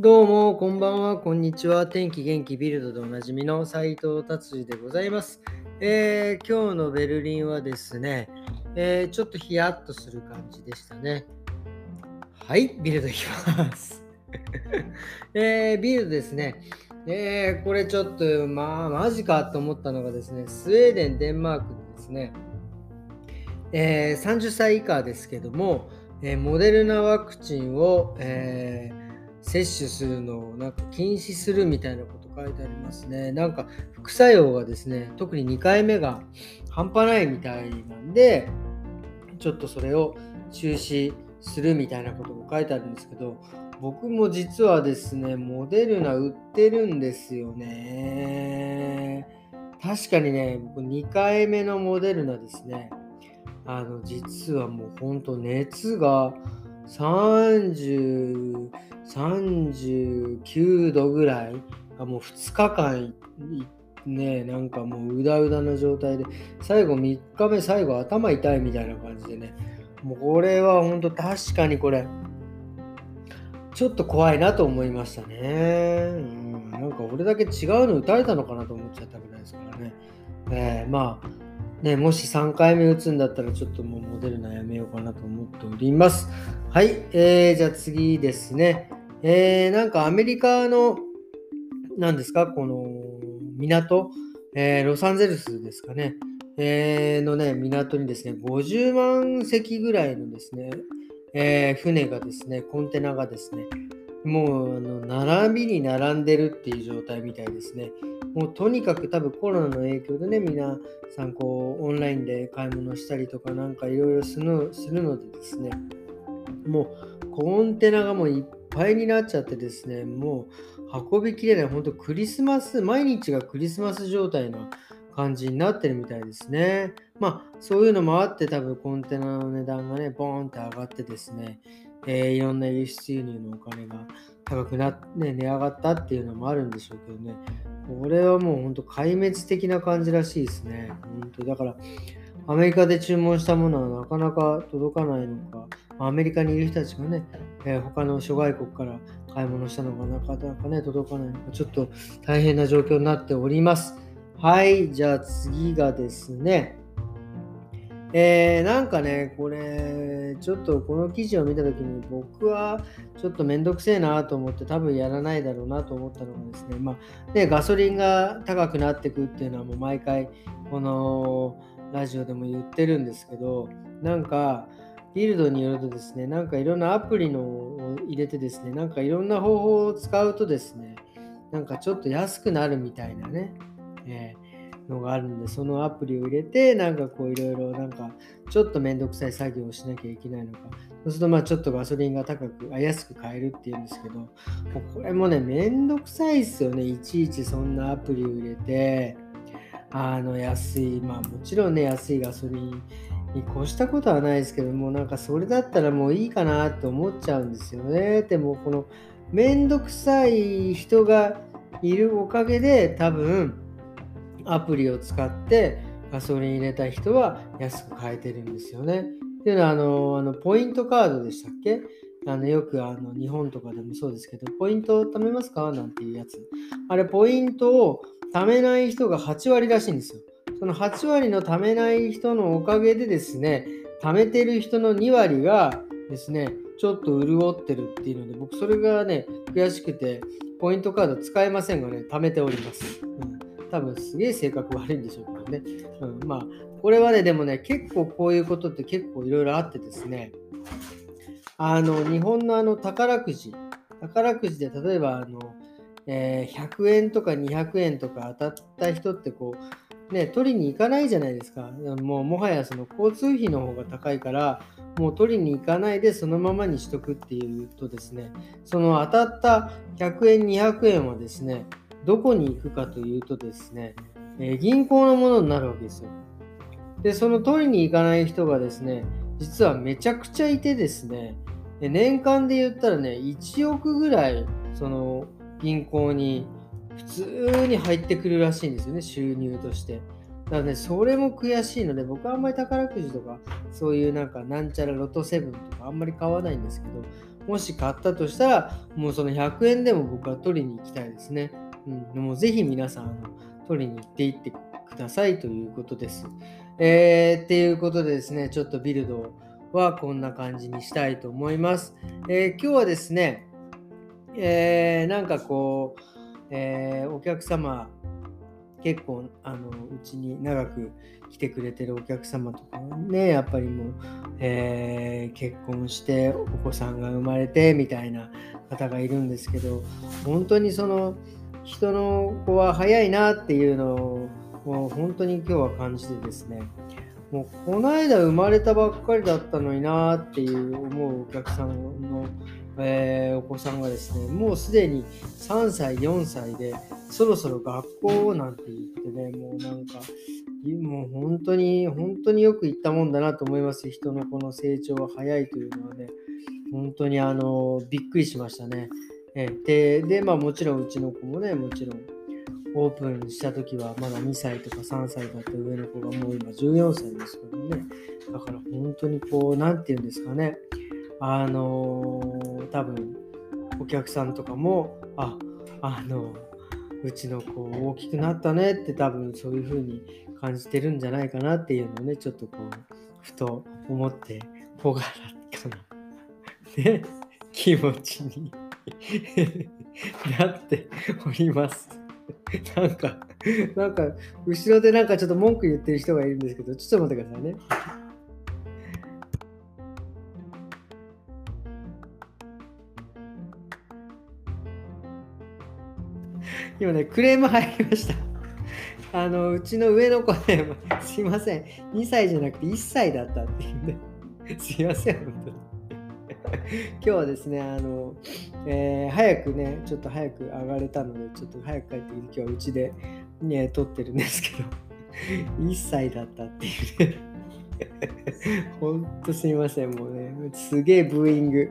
どうも、こんばんは、こんにちは。天気元気ビルドでおなじみの斉藤達治でございます、えー今日のベルリンはですね、えーちょっとヒヤッとする感じでしたね。はい、ビルドいきます。えービルドですね。えーこれちょっと、まあ、マジかと思ったのがですね、スウェーデン、デンマークでですね、えー30歳以下ですけども、えモデルナワクチンを、えー接種するのをなんか禁止するみたいなこと書いてありますね。なんか副作用がですね、特に2回目が半端ないみたいなんで、ちょっとそれを中止するみたいなことも書いてあるんですけど、僕も実はですね、モデルナ売ってるんですよね。確かにね、僕2回目のモデルナですね。あの、実はもう本当熱が30、39度ぐらいがもう2日間ねなんかもううだうだの状態で最後3日目最後頭痛いみたいな感じでねもうこれは本当確かにこれちょっと怖いなと思いましたね。うん、なんか俺だけ違うの打たれたのかなと思っちゃったぐらいですからね。えーまあね、もし3回目打つんだったらちょっともうモデルナやめようかなと思っております。はい、えー、じゃあ次ですね。えー、なんかアメリカの、何ですか、この港、えーロサンゼルスですかね、えーのね、港にですね、50万隻ぐらいのですね、えー船がですね、コンテナがですね、もうあの並びに並んでるっていう状態みたいですね。もうとにかく多分コロナの影響でね、皆さんこうオンラインで買い物したりとかなんかいろいろするのでですね、もうコンテナがもういっぱいになっちゃってですね、もう運びきれない、本当クリスマス、毎日がクリスマス状態の感じになってるみたいですね。まあそういうのもあって多分コンテナの値段がね、ボーンって上がってですね、えーいろんな輸出輸入のお金が高くなって、ね、値上がったっていうのもあるんでしょうけどね、これはもう本当壊滅的な感じらしいですね。本当だから、アメリカで注文したものはなかなか届かないのか、アメリカにいる人たちがね、えー他の諸外国から買い物したのがなかなかね、届かないのか、ちょっと大変な状況になっております。はい、じゃあ次がですね、えーなんかね、これ、ちょっとこの記事を見たときに、僕はちょっとめんどくせえなと思って、多分やらないだろうなと思ったのがですね、まあ、ね、ガソリンが高くなってくっていうのはもう毎回、このラジオでも言ってるんですけど、なんか、ビルドによるとですね、なんかいろんなアプリのを入れてですね、なんかいろんな方法を使うとですね、なんかちょっと安くなるみたいなね、えーのがあるんで、そのアプリを入れて、なんかこういろいろなんかちょっとめんどくさい作業をしなきゃいけないのか、そうするとまあちょっとガソリンが高く、あ安く買えるっていうんですけど、もうこれもね、めんどくさいっすよね、いちいちそんなアプリを入れて、あの安い、まあもちろんね、安いガソリンに越したことはないですけども、なんかそれだったらもういいかなって思っちゃうんですよね。でもこのめんどくさい人がいるおかげで多分アプリを使ってガソリン入れた人は安く買えてるんですよね。っていうのはあのあのポイントカードでしたっけ？あのよくあの日本とかでもそうですけど、ポイントを貯めますか？なんていうやつ。あれ、ポイントを貯めない人が8割らしいんですよ。その8割の貯めない人のおかげでですね、貯めてる人の2割がですね、ちょっと潤ってるっていうので、僕それがね、悔しくて、ポイントカード使えませんがね、貯めております。うん、多分すげえ性格悪いんでしょうけどね。うん、まあ、これはね、でもね、結構こういうことって結構いろいろあってですね、あの、日本のあの宝くじ、宝くじで例えばあの、えー100円とか200円とか当たった人ってこう、ね、取りに行かないじゃないですか。もうもはやその交通費の方が高いから、もう取りに行かないでそのままにしとくっていうとですね、その当たった100円、200円はですね、どこに行くかというとですね、えー銀行のものになるわけですよ。で、その取りに行かない人がですね、実はめちゃくちゃいてですね、年間で言ったらね、1億ぐらい、その銀行に普通に入ってくるらしいんですよね、収入として。だからね、それも悔しいので、僕はあんまり宝くじとか、そういうなんかなんちゃらロト7とかあんまり買わないんですけど、もし買ったとしたら、もうその100円でも僕は取りに行きたいですね。うん、もうぜひ皆さん、取りに行っていってくださいということです。えー、っていうことでですね、ちょっとビルドはこんな感じにしたいと思います。えー、今日はですね、えー、なんかこう、えー、お客様結構あのうちに長く来てくれてるお客様とかねやっぱりもう、えー、結婚してお子さんが生まれてみたいな方がいるんですけど本当にその人の子は早いなっていうのを本当に今日は感じてですねもうこの間生まれたばっかりだったのになっていう思うお客さんのえー、お子さんがですね、もうすでに3歳、4歳で、そろそろ学校なんて言ってね、もうなんか、もう本当に、本当によく言ったもんだなと思います。人のこの成長が早いというのはね、本当にあの、びっくりしましたね。えで、で、まあもちろんうちの子もね、もちろん、オープンした時はまだ2歳とか3歳だった上の子がもう今14歳ですからね。だから本当にこう、なんて言うんですかね。あのー、多分お客さんとかもああのうちの子大きくなったねって多分そういう風に感じてるんじゃないかなっていうのをねちょっとこうふと思ってほがらかなね気持ちに なっております。なんか、なんか、後ろでなんかちょっと文句言ってる人がいるんですけど、ちょっと待ってくださいね。今ね、クレーム入りました。あの、うちの上の子ね、すいません、2歳じゃなくて1歳だったっていうね。すいません、本当に。今日はですね、あの、えー、早くね、ちょっと早く上がれたので、ちょっと早く帰ってきて、今日はうちで、ね、撮ってるんですけど、1歳だったっていうね。ほんとすいません、もうね、すげえブーイング、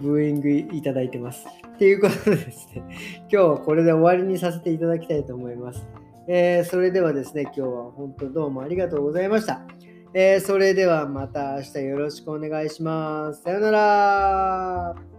ブーイングいただいてます。っていうことでですね、今日はこれで終わりにさせていただきたいと思います。えー、それではですね、今日は本当どうもありがとうございました。えー、それではまた明日よろしくお願いします。さよなら